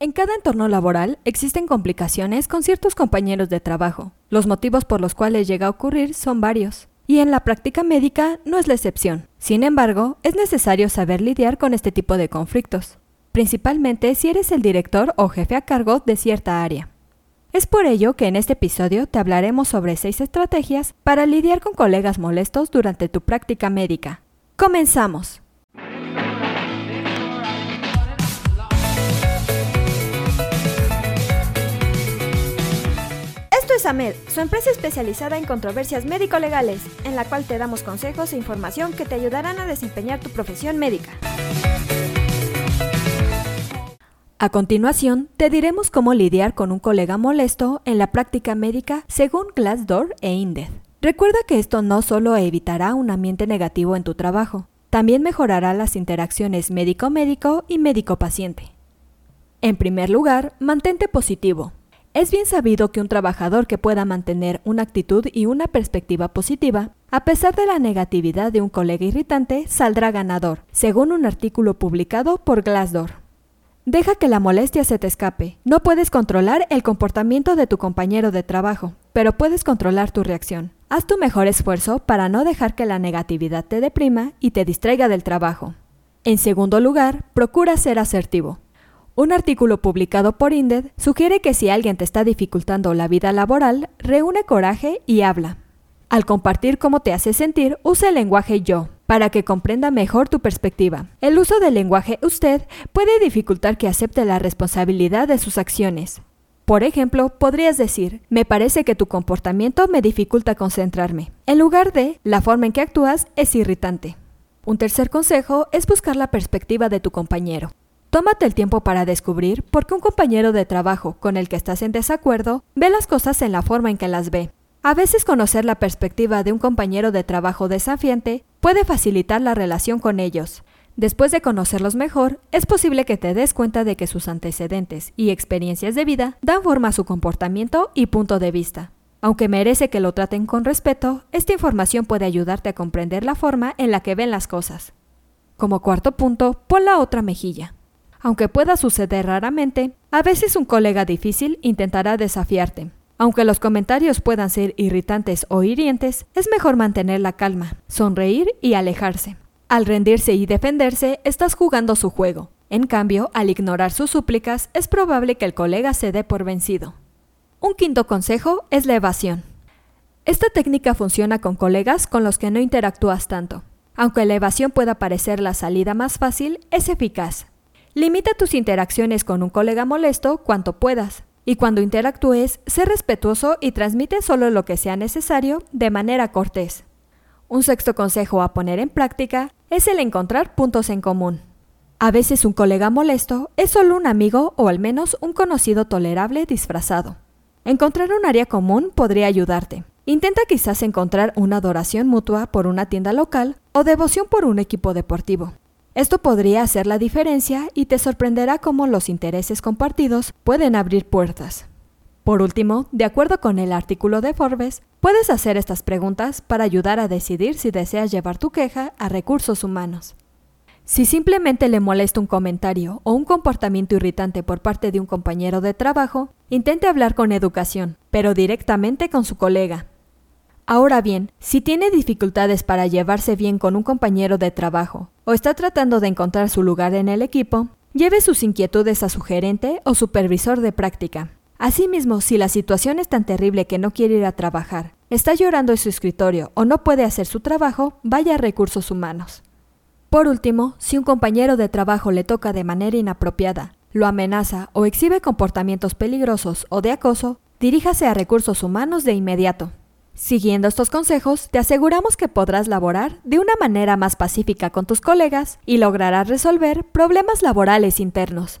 En cada entorno laboral existen complicaciones con ciertos compañeros de trabajo. Los motivos por los cuales llega a ocurrir son varios. Y en la práctica médica no es la excepción. Sin embargo, es necesario saber lidiar con este tipo de conflictos, principalmente si eres el director o jefe a cargo de cierta área. Es por ello que en este episodio te hablaremos sobre seis estrategias para lidiar con colegas molestos durante tu práctica médica. ¡Comenzamos! Es AMED, su empresa especializada en controversias médico-legales, en la cual te damos consejos e información que te ayudarán a desempeñar tu profesión médica. A continuación, te diremos cómo lidiar con un colega molesto en la práctica médica según Glassdoor e INDED. Recuerda que esto no solo evitará un ambiente negativo en tu trabajo, también mejorará las interacciones médico-médico y médico-paciente. En primer lugar, mantente positivo. Es bien sabido que un trabajador que pueda mantener una actitud y una perspectiva positiva, a pesar de la negatividad de un colega irritante, saldrá ganador, según un artículo publicado por Glassdoor. Deja que la molestia se te escape. No puedes controlar el comportamiento de tu compañero de trabajo, pero puedes controlar tu reacción. Haz tu mejor esfuerzo para no dejar que la negatividad te deprima y te distraiga del trabajo. En segundo lugar, procura ser asertivo. Un artículo publicado por INDED sugiere que si alguien te está dificultando la vida laboral, reúne coraje y habla. Al compartir cómo te hace sentir, usa el lenguaje yo, para que comprenda mejor tu perspectiva. El uso del lenguaje usted puede dificultar que acepte la responsabilidad de sus acciones. Por ejemplo, podrías decir, me parece que tu comportamiento me dificulta concentrarme, en lugar de, la forma en que actúas es irritante. Un tercer consejo es buscar la perspectiva de tu compañero. Tómate el tiempo para descubrir por qué un compañero de trabajo con el que estás en desacuerdo ve las cosas en la forma en que las ve. A veces conocer la perspectiva de un compañero de trabajo desafiante puede facilitar la relación con ellos. Después de conocerlos mejor, es posible que te des cuenta de que sus antecedentes y experiencias de vida dan forma a su comportamiento y punto de vista. Aunque merece que lo traten con respeto, esta información puede ayudarte a comprender la forma en la que ven las cosas. Como cuarto punto, pon la otra mejilla. Aunque pueda suceder raramente, a veces un colega difícil intentará desafiarte. Aunque los comentarios puedan ser irritantes o hirientes, es mejor mantener la calma, sonreír y alejarse. Al rendirse y defenderse, estás jugando su juego. En cambio, al ignorar sus súplicas, es probable que el colega se dé por vencido. Un quinto consejo es la evasión. Esta técnica funciona con colegas con los que no interactúas tanto. Aunque la evasión pueda parecer la salida más fácil, es eficaz. Limita tus interacciones con un colega molesto cuanto puedas. Y cuando interactúes, sé respetuoso y transmite solo lo que sea necesario de manera cortés. Un sexto consejo a poner en práctica es el encontrar puntos en común. A veces un colega molesto es solo un amigo o al menos un conocido tolerable disfrazado. Encontrar un área común podría ayudarte. Intenta quizás encontrar una adoración mutua por una tienda local o devoción por un equipo deportivo. Esto podría hacer la diferencia y te sorprenderá cómo los intereses compartidos pueden abrir puertas. Por último, de acuerdo con el artículo de Forbes, puedes hacer estas preguntas para ayudar a decidir si deseas llevar tu queja a recursos humanos. Si simplemente le molesta un comentario o un comportamiento irritante por parte de un compañero de trabajo, intente hablar con educación, pero directamente con su colega, Ahora bien, si tiene dificultades para llevarse bien con un compañero de trabajo o está tratando de encontrar su lugar en el equipo, lleve sus inquietudes a su gerente o supervisor de práctica. Asimismo, si la situación es tan terrible que no quiere ir a trabajar, está llorando en su escritorio o no puede hacer su trabajo, vaya a recursos humanos. Por último, si un compañero de trabajo le toca de manera inapropiada, lo amenaza o exhibe comportamientos peligrosos o de acoso, diríjase a recursos humanos de inmediato. Siguiendo estos consejos, te aseguramos que podrás laborar de una manera más pacífica con tus colegas y lograrás resolver problemas laborales internos.